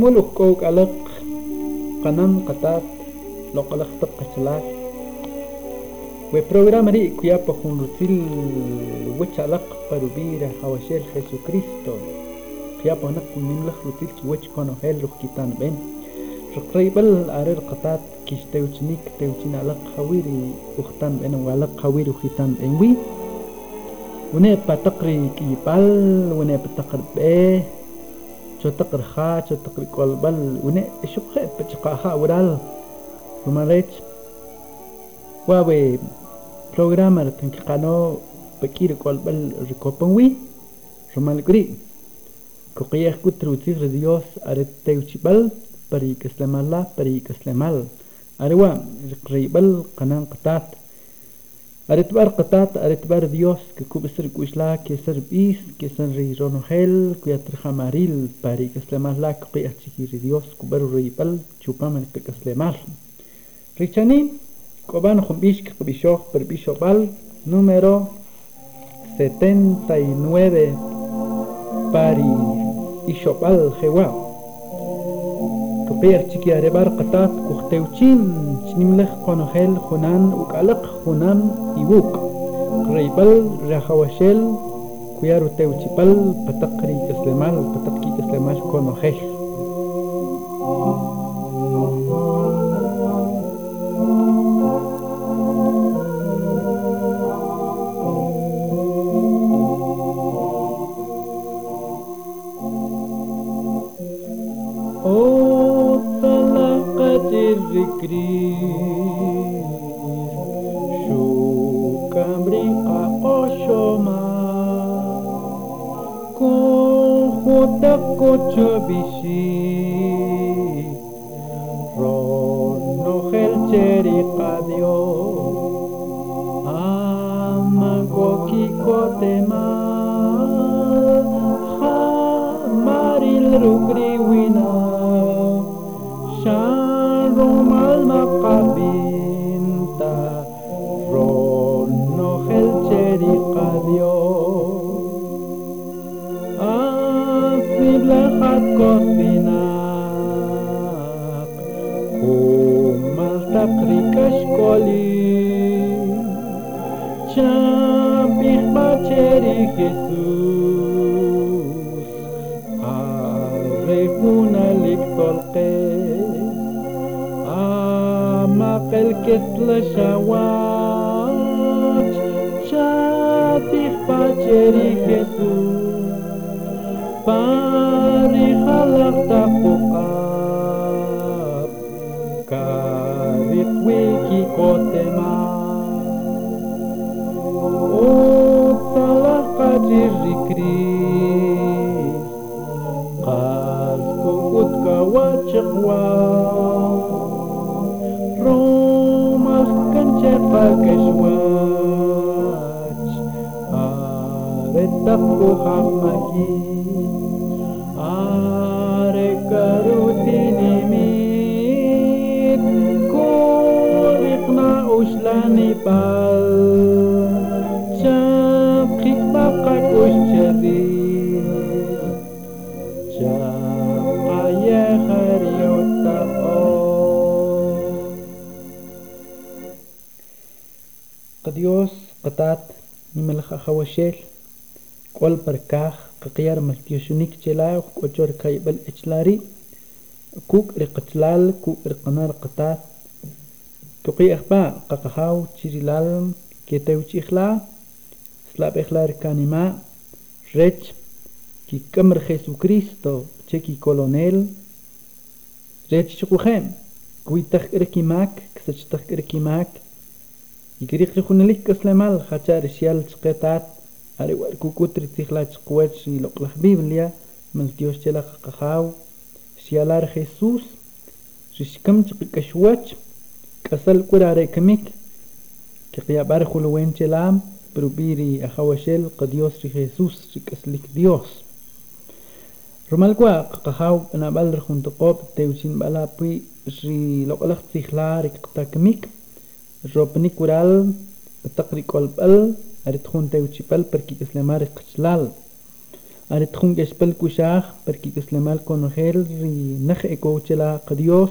أمولك كوك ألق قنن قطات لوك ألق تبقى سلاح وبروغرام ري كيابا خنرتل وش ألق بروبيرا حواشيل خيسو كريستو كيابا هناك من لخ رتل وش كونو هيل روح كيتان بين رقريبل أرير قطات كيش تيوتنيك تيوتين ألق خويري وختان بين وألق خويري وختان بين وي ونبقى تقري كيبال ونبقى تقرب بيه chotakar chotakri kolbal une shukhe pachqaha ural rumarech wawe programa tanqano pakir kolbal rikopanwi rumalgri koqiyah kutrutir dios areteuchibal parik islamallah parik islamal arwa riqribal qanan qatat Aretbar qatat, aretbar Dios, que kubesir guisla, que ser bis, que ser rey ronogel, que maril pari que slemar la, que Dios, kuberu pal, chupaman que caslemar. Richani, koban jumbish, que kubishog, pal número 79, pari, ishopal, jewa. بير تشكي أريبار قطات كختوشين شنملخ قنخيل خنان وكالق خنان يوك قريبل رخوشيل كيارو توشيبل بتقري كسلمال بتقري كسلمال قنخيل lăsat copinac, Cum alta frică școlii, ce Iisus pihba cerii Iisus, Arrehuna liktolke, Amapel ketlă șauaci, Ce-a pihba Iisus, pari halak tapuka kawit wiki kotema o salah kajiri kris kas kawacak Tapu hamagi, Hannibal Caprik bakal us ceri Cap ayah hari قديوس قطات نملخ خوشيل قول بركاخ ققير ملتيشونيك جلاي وكوتور كايبل اتشلاري كوك رقتلال كوك رقنار قطات توقي أخبا ققخاو تشيريلالم كيتاو اخلا سلاب اخلا ركاني ما رج كي كمر خيسو كريستو تشيكي كولونيل شكو خيم كوي تخ اركي ماك كسج تخ اركي ماك يكريق لخوناليك كسلمال خاتار رشيال تشقيتات أري واركو كوتري تيخلا تشقواتش يلوق لخبيب ليا ملتيوش تيلا ققخاو شيالار خيسوس رشكم تقي كشواتش كسل كوراري كميك كقيا بارخو لوين تلام بروبيري أخوشل قديوس خيسوس كسلك ديوس رمال كوا قخاو أنا بالر خنتقوب تيوشين بلا بي ري لقلق تخلار كتاكميك روبني كورال بتقري قلبل أريتخون تيوشيبل بركي إسلامار قشلال أريتخون جشبل كوشاخ بركي إسلامال كونغير ري نخ إكوشلا قديوس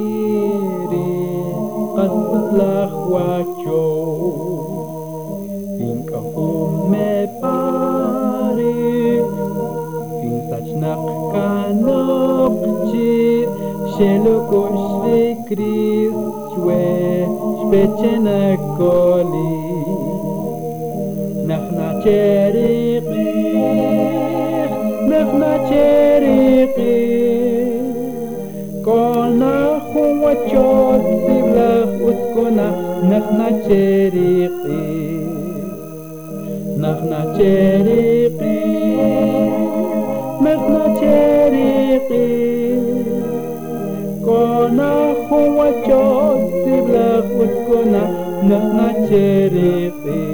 zablachłacią. Think of pari, in pisać na kanokci, sieluku świkris, człe, szpecie na koli. Nach na czeriqich, nach na czeriqich, kol na chumwaciot, Utkona, nach na cheriqi, nach na cheriqi, nach na cheriqi, kona huwa chot, siblach utkona, nach na cheriqi.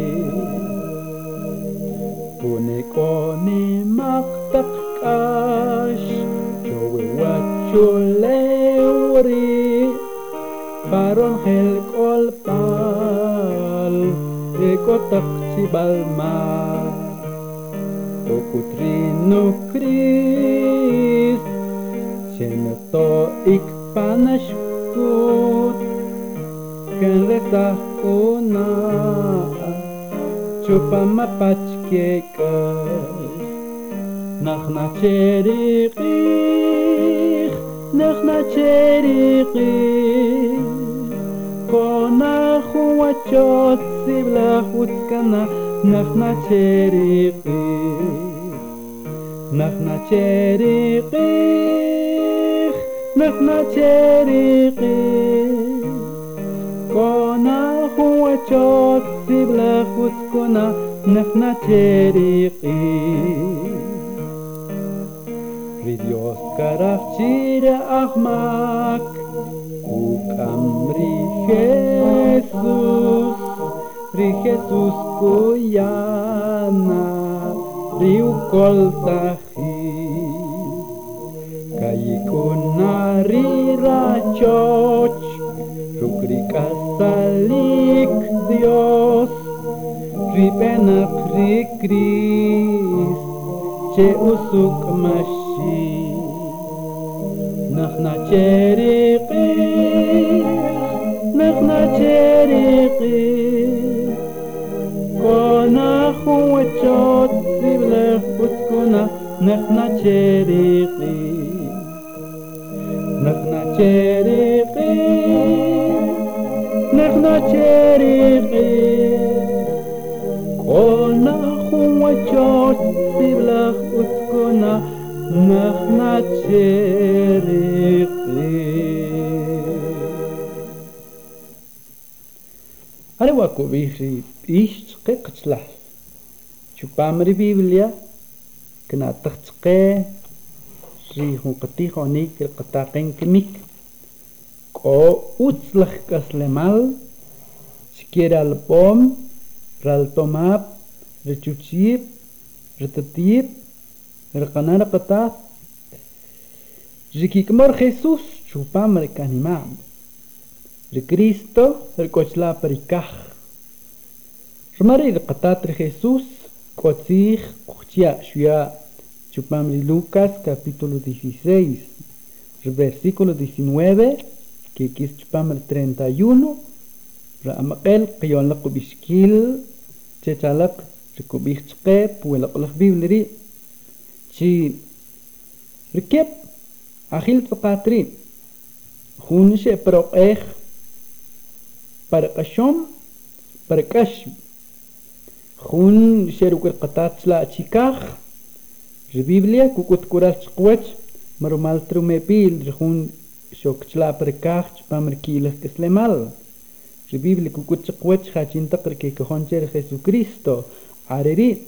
principal mar O Cotrino Chris Ce to ik pa ken Când reta una Ciupa mă paci checăși Nach na cerich Nach na cerich Sibla hutkana nach na cheriqi nach na cheriqi kona huwa sibla zibla hutkana nach na cheriqi vidios ahmak ukamri jesus frijetus cuyana riu coltaji kaykunari rachoch rukrikasalik dios ribenak rikris che usuk mashi נחנה צ'ריקי נחנה צ'ריקי ნახნა ჩერიყი ნახნა ჩერიყი ნახნა ჩერიყი ყონა ხუმა ჩოს სიბლა უცკონა ნახნა ჩერიყი არევა კუბიხი ის წეკცლა ჩუპამრი ბიბლია kena tertsqe si hun qti khoni kel qta qin kmik ko utslakh kaslemal skier al pom ral tomap rechuchip rtatip er qanar qta Jiki kmar Jesus chupam re kanimam. Re Cristo re kochla perikaj. Remari de Jesus cotia, Cuchia, Shua, Lucas, capítulo 16, versículo 19, que es Chupamri 31, Ramakel, Kion la Kubishkil, Chechalak, Chikubichke, Chi, Rikep, Tokatri, Parakashom, Parakashom, Juan será un catácto a chica. De Biblia, Cucut cora el cuadre, Maromaltro me pide, Juan shock la paricá, es le mal. De Biblia, Cucut el cuadre ha chinta areri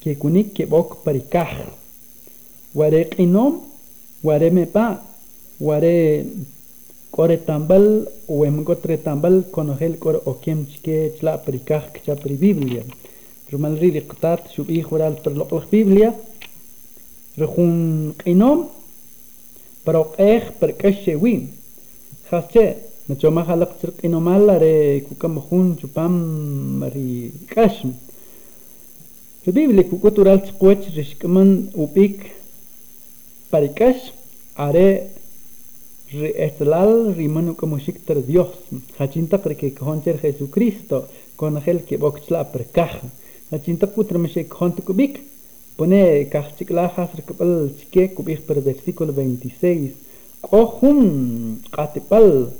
que conic que boca paricá. Guarecino, guareme كور تامبل ومغتر تامبل كون هيل كور اوكيم تشكي تشلا بريكاخ كتشا بري بيبليا رمال ريلي قطات شو بي خورال برلوق لخ بيبليا رخون قينوم بروق ايخ بركش شوين خاصتشي نتشو ماخا لقتر قينوم على ري كوكا مخون شو بام ري كاشم شو بيبليا كوكو تورال تقويتش رشكمن وبيك بريكاش عري Estlal rimanu como shikter Dios, hachinta que concher Jesucristo, con aquel que boxla per caja, hachinta putra me shikont kubik, pone cachicla hasr kapal chike kubik per versículo 26, kohum katipal,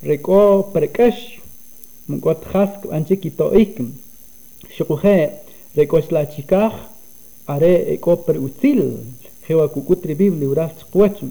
Reko perkash, mgot hask anche kitoik, shikuhe, la are e per util, Hewa kukutri bibli uras chkuachum.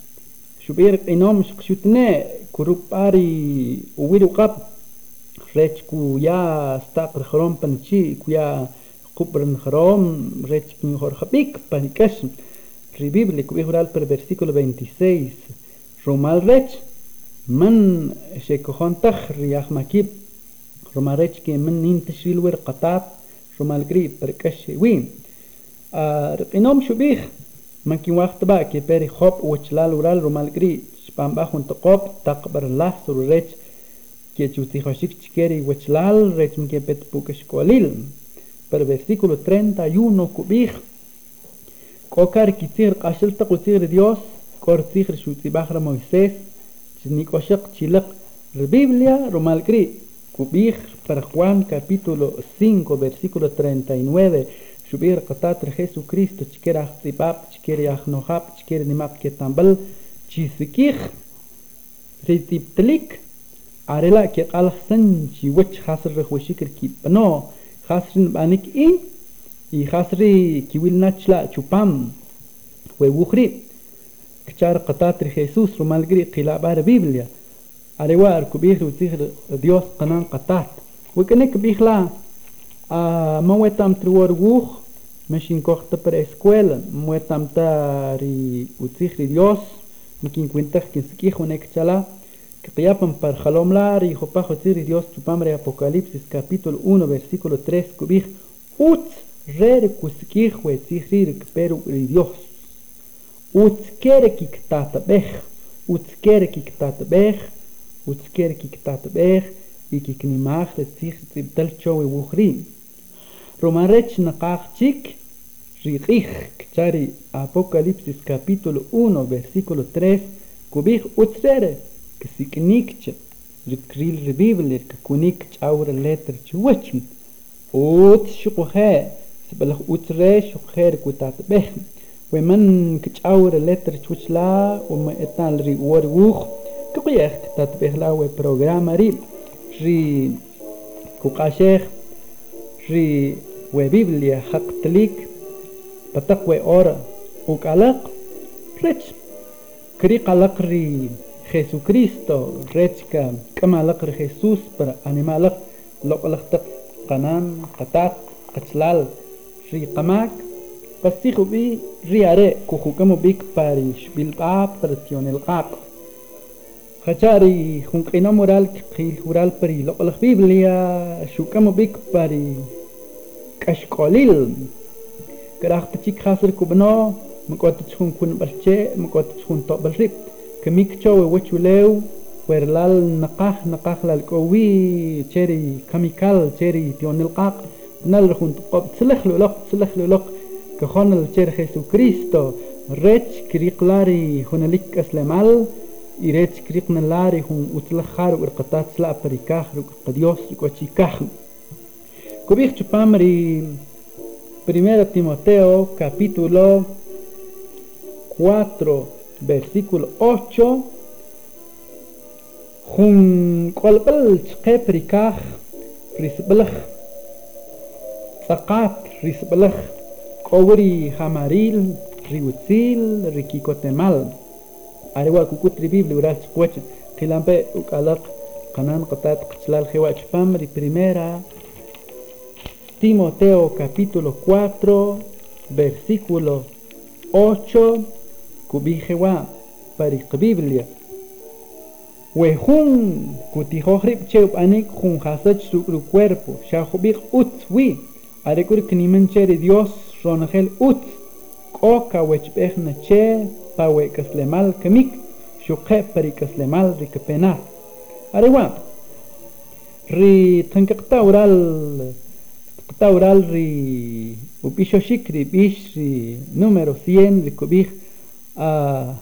شبير قنوم شقشوتنا باري ويلو قاب ريتش كويا ستاقر خروم بنشي يا قبرن خروم ريتش كن خور خبيك بانكاش ريبيبل كو هورال بر versículo 26 رومال ريتش من شيكوخون تخ رياخ ماكيب رومال ريتش كي من نين تشويل قطاب رومال قريب بركاش وين آه رقنوم شبيخ Mankin waqt ba que peri hop wichlal ural rumal gri chpam ba junto cop taqbar lah sur rech que chutijoshik chikeri wichlal rech mke pet pukeshkolil. Pero versículo 31 kubij kokar kitzir qashil taqutzir Dios cortir shutibahra Moisés chnikoshik chilak Biblia rumal gri kubij per Juan capítulo 5 versículo 39 شبير قطات رخيسو كريستو تشكير اختباب تشكير يخنوخاب تشكير نماب كتنبل تشيسكيخ ريتيب تليك عرلا كي قال حسن شي وجه خاسر رخ وشكر كي بنو خاسرين بانك اين اي خاسري كي ويل ناتشلا تشوبام وي وخري كتار قطات رخيسوس رومالغري قلابار بيبليا عليوا اركبيخ وتيخ ديوس قنان قطات وكنك بيخلا آه موتام تروار ووخ ماشي نكوخ تبر اسكويل موتام μου وتسيخ ديوس مكين كوينتخ كنسكيخ ونكتلا Quiapan par Jalomlar y Dios pamre Apocalipsis capítulo 1 versículo 3 Utz peru Dios Utz kere Utz kere Utz kere de Ritij, chari Apocalipsis capítulo 1, versículo 3, kubih utsere, que siknikcha, rikril revible, que kunik chaura letter chuachm, ut shukuhe, sbalach utsre shukher kutat behm, weman kchaura letter chuchla, wema etal ri warwuch, kubih kutat behla we programa ri, ri kukasheh, ri we Biblia haktlik, بتقوى أورا وقلق رج كري قلق ري خيسو كريستو رج كما لقر خيسوس بر أني مالق لو قلق قنام قطاق قتلال ري قماك بس تيخو بي رياري كوخو كمو بيك باريش بالباب برسيون القاق خشاري خونك إنا مورال كقيل هورال بري لو قلق بيبليا شو كمو بيك باري كشكوليل كراخت كراختي خاسر كوبنا مقوات تشون كون بلشي مقوات تشون تو بالريب كميكتشو ويتشو ليو ويرلال نقاح نقاح لالكوي تشيري كاميكال تشيري تيون القاق نال رخون تقوب تسلخ لولق تسلخ لولق كخون التشير خيسو كريستو ريتش كريقلاري هنالك اسلامال يريتش كريق نلاري هون وتلخار ورقطات سلا بريكاخ رقديوس رقوتشي كاخ كوبيخ تشبامري 1 Timoteo capítulo 4 versículo 8 Jun qualbal tqeprikah risblakh saqat risblakh qowri hamaril riutsil rikikotemal arewa kukutri bible ural tqwach qilampe ukalaq qanan qatat qchlal khiwach pam primera Timoteo capítulo 4, versículo 8, kubijewa, parik Biblia. Wehun kutihohrib cheup anik jun hasach su cuerpo, shahubik utzwi, arekur knimencher Dios ronagel ut koka wechpehna che, kaslemal kemik, shuke parikaslemal rikpenat. Arewa, ri tankakta oral tauralri upishashikri bishri número 100 rikubij a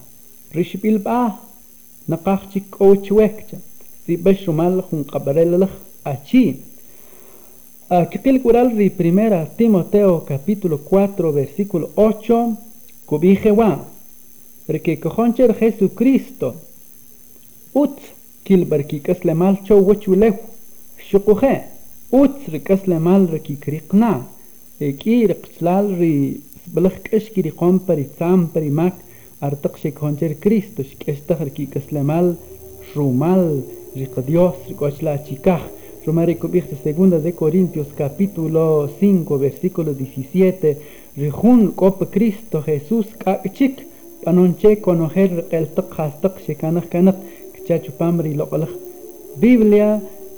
si es achi Kikil Kural ri primera Timoteo capítulo 4 versículo 8 kubijewa porque Jesucristo ut le otrıkasla malraki kriqna kir qchlalri blaqkesh kiri qompari tsampari mak artaq shekoncher Cristo shkeshtajar kikaslamal rumal rico Dios ricochla chikaj Romarico Viejo segunda de Corintios capítulo 5 versículo 17 rijun cop Cristo Jesús kakchik panonche conojer el taq hastaq shekanaj kanak kchachupamri loqalaj Biblia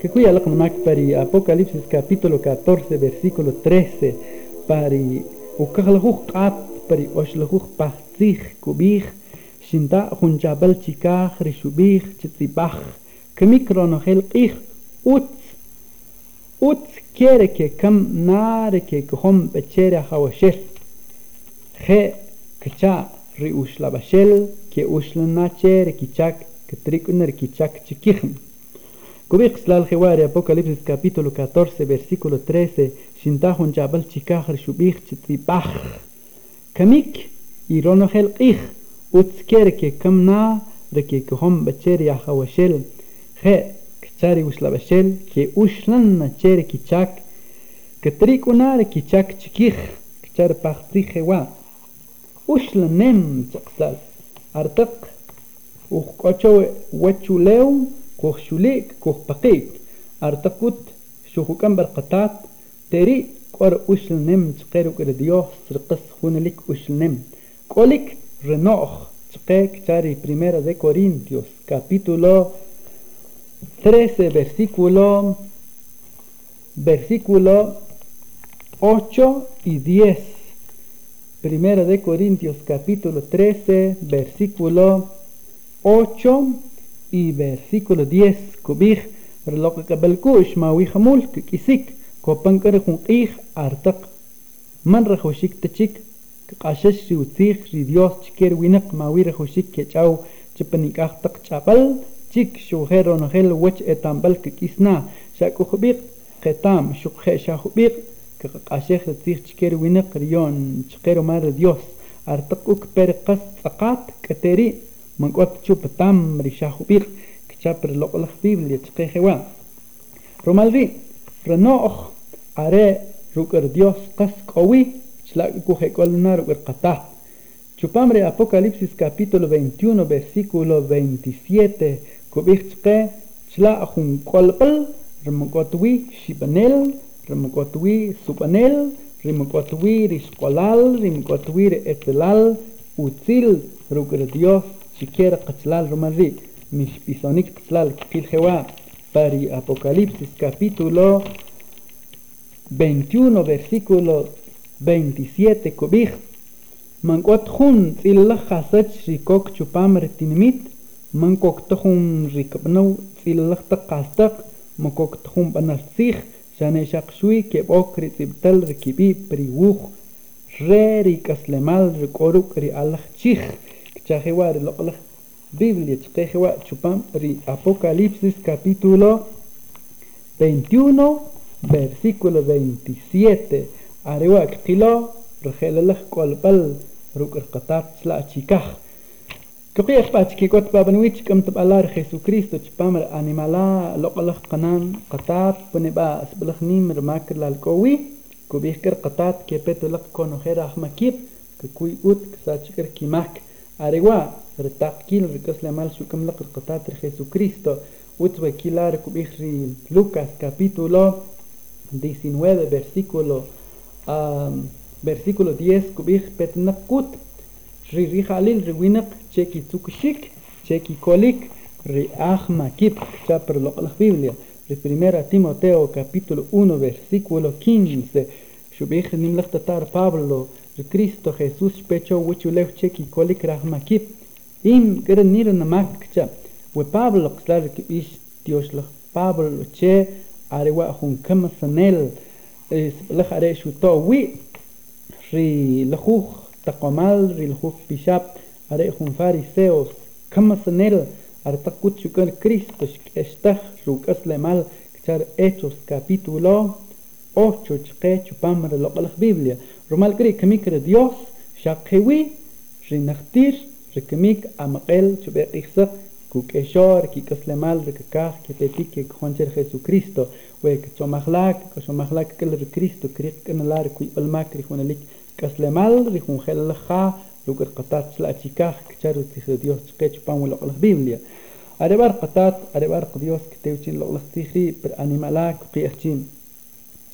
che qui alla comac pari Apocalipsis capitolo 14 versículo 13 pari ukalhuq qat pari oshlahuq pahtih kubih shinta junjabal chikah rishubih chitibah kemikronohel qih ut ut kere ke kam nare ke khom bechere hawashel khe kcha riushlabashel ke ushlna chere kichak ke trikuner kichak chikikhn Cubixtlal Jehuarea, Apocalipsis capítulo 14, versículo 13, Shintahun Jabal Chikahar Shubich Chitripach, Kamik, Ironohel Ich, Utzkerke Kamna, Reke Kohom Bacher Yahawashel, He, Kchari Ushlabashel, Ke Ushlan Nacher Kichak, Katrik Unar Kichak Chikich, Kchar Pachtri Jewa, Ushlanem Chakslal, Artak, Ukocho Wachuleu, كوخ شوليك artakut بقيك أرتقوت شوخو كمبر قطعت تري كور أشل نم تقيرو كده ديوه سرقس خونلك نم primera de Corintios capítulo 13 versículo versículo 8 y 10 Primera de Corintios capítulo 13 versículo 8 y versículo 10 cubij reloj cabalco ishmawi hamul kisik kopankar junqih artaq man rajoshik tachik qashash riutsih si dios chiker winaq mawi rajoshik kechaw chipanikaj taq chapal chik shujer onojel wach etambal kikisna shakujubiq qetam shukje shajubiq qashej ritzih chiker winak riyon chiker mar dios artaq uk per qas kateri من قوت تشوف تام ريشاخو بيخ كتشابر لقلخ بيبل يتقيخي وان رومالري رنوخ أري روكر ديوس قس قوي تلاقيكو هيكولنا روكر قطاه Chupamre Apocalipsis capítulo 21 versículo 27 kubichke chla hun kolpel remokotwi shibanel remokotwi supanel remokotwi riskolal remokotwi etelal util ruker Dios شكير قتلال رمزي مش بيسونيك قتلال كتي الخواء باري أبوكاليبسيس كابيتولو 21 versículo 27 كوبيخ من قوت خون تسيل لخ ريكوك شوبام رتينميت من قوت تخون ريكبنو تسيل لخ تقاستق من قوت تخون بناستيخ شاني شاق شوي كيبوك ريتبتل ركيبي بريوخ ري ريكاسلمال ركوروك ري الله تشيخ chakhiwar loqlaq Biblia chakhiwa chupam ri Apocalipsis capítulo 21 versículo 27 arewa qilo rgelalaq qolpal ruqrqatat la chikaj Kuqiyah pach kikot babanwich kam tabalar Jesucristo chpamar animala loqalaq qanan qatat puniba asbalaq nim rmakr lalkowi kubihkar qatat kepetulaq konojera ahmakip kukuy ut ksachikar kimak أروا رتاقيل ركس le mal su قطات رخيسو كريستو وتوكيلا ركب capítulo 19 versículo um, versículo 10 kubih petnakut riri Rihalil riwinak cheki tukshik cheki kolik ri ahmakip, kip lo la biblia ri primera timoteo capítulo 1 versículo 15 shubih nimlach tatar pablo Cristo Jesús pecho wichulev cheki kolik rahmakip im grenir makcha we Pablo xlar ish Dios lo Pablo che arewa hun sanel es la are shuto wi ri ljuj taqamal ri ljuj bishap are fariseos kama sanel artakut shukar Cristo shkeshtah rukas lemal Hechos capítulo 8 chupamre lo la Biblia რომელკრი კმიკრ დიოს შაყევი ჟინახტირ ჟკმიკ ამყელ ჩბეყიხსა كوكشار كي كسلمال ركاخ كي تتيك كي خونشر خيسو كريستو ويك تشومخلاك كشومخلاك كل كريستو كريق كنلار كوي الماك ريخون ليك كسلمال ريخون خلخا لوك القطات سلا تيكاخ كتارو تيخ ديوس تقيتش بان ولا قلخ بيبليا أدبار قطات أدبار قديوس كتاوتين لقلخ تيخي بر أنيمالاك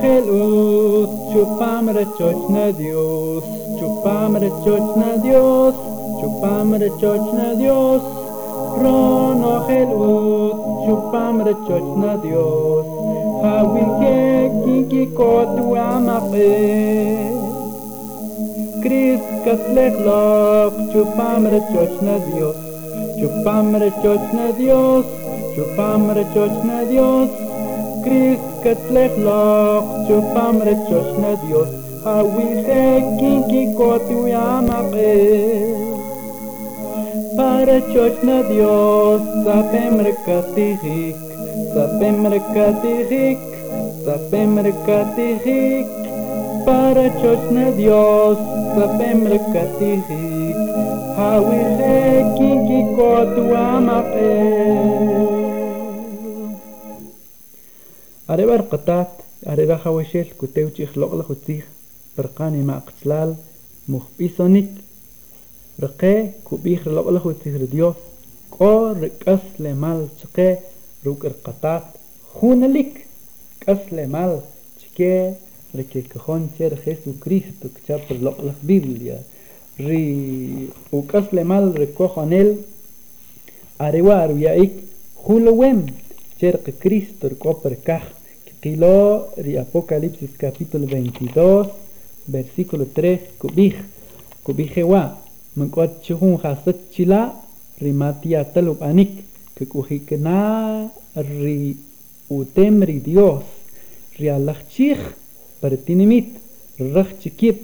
Jesús, chupamre chochna Dios, chupamre chochna Dios, chupamre chochna Dios, Rono Jesús, chupamre na Dios, Hawin ke kinki kotu amape. Chris chupam chupamre na Dios, chupamre chochna Dios, chupamre chochna Dios, Kriegt's loch zu pamre zu snedios, a wi he kinki kotu yamabe. Pare zu snedios, sa pemre katirik, sa pemre katirik, sa pemre para Pare na Dios, sa pemre katirik, a wi he kinki kotu yamabe. أريبا رقطات أريبا خوشيل كتوتي خلق لك وتسيخ برقاني ما قتلال مخبي صنيك رقي كوبي خلق لخوتيخ رديوس كو رقص لمال تقي روك القطات خون لك قص لمال تقي ركي كخون تير خيسو كريستو كتاب خلق لخ بيبليا ري وقص لمال ركو خانيل أريوا أرويا إيك خولوين شرق كريستو ركو بركاخ kilo di Apocalipsis capitolul 22, versetul 3 cu bih, cu bihewa, mâncot ce hun hasăt cila, rimatia tălup anic, că cu hicna ri utem ri Dios, ri alachich, pertinimit, rachikip,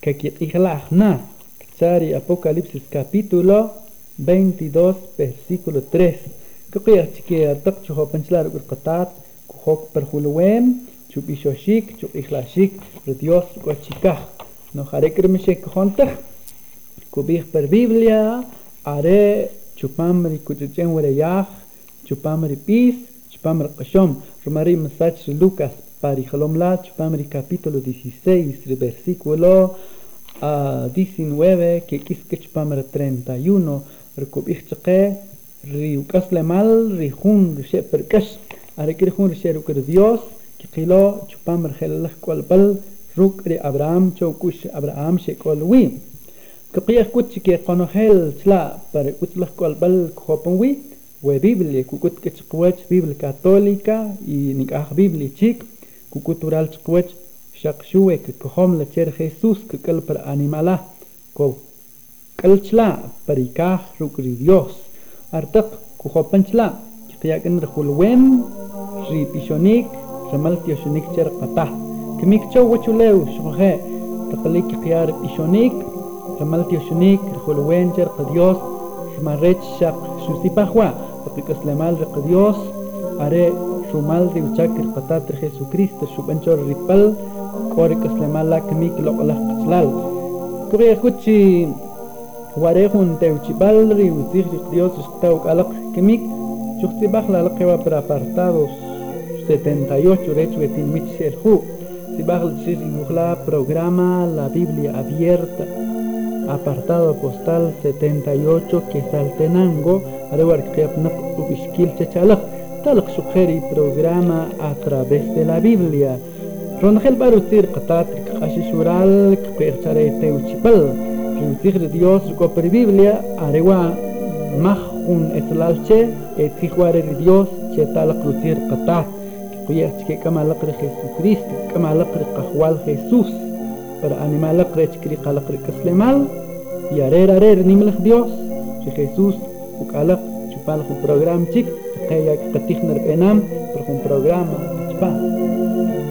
că kiet ihlachna, cari Apocalipsis capitolul 22, versetul 3, că cu ea ce chiar tăc Chok perhulwem, chup ishoshik, chup ishlashik, Dios gochikaj. No harekr mishek hontach. Kubich per Biblia, are chupam rikuchuchen yah, chupam pis chupam rikoshom. Romari mesach Lucas, parijalom la, chupam capítulo 16, versículo a 19, que quisque chupam 31, rikubich chake, riukas lemal, rijung, sheperkash. Arekirjun sheruker Dios, kikilo chupam rhelach kualpal rukri Abraham chaukush Abraham shekolwi. Kakiyah kuchi ke konohel chla par utlach kualpal kuhopanwi, we Biblia kukut ke chikwach Biblia católica y nikah Biblia chik, kukutural chikwach shakshue ke kohom la cher Jesús ke kalpar animala ko kalchla parikah rukri Dios. Artak kuhopanchla تياكن رخول وين ري بيشونيك رمال تيشونيك تير قطع كميك تشو وشوليو شوخي تقليك قيار بيشونيك رمال تيشونيك رخول وين تير قديوس رماريت شاق سيبا خوا تقليك اسلامال رقديوس اري شمال دي وشاك القطع تر خيسو كريست شوبانشور ريبل كوريك اسلامال لا كميك لقلق قتلال كوري كوتشي وارهون تاوشي بالري وزيخ رقديوس شتاوك ألق كميك Yuxtibajla la que va para apartados 78, de hecho, de Mitzerhu. Tibajl Chizimujla programa la Biblia abierta. Apartado postal 78, que Quesaltenango, Arewarkiapnak Ubishkil Chechalak. tal sugeri programa a través de la Biblia. Ronjel Barutir Qatatrik Ashishural, Kperchare Teuchipal. Riutir de Dios, Copre Biblia, Arewa Maj un etlauche eh, tijwareri Dios tal cruzir qata a que kamalaqri Jesucristo kamalaqri cajual Jesús para animalaqri chkri qalaqri mal y arer arer nimlaj Dios que Jesús ukalaq chupal con programa chik que qatijner penam por un programa chupal.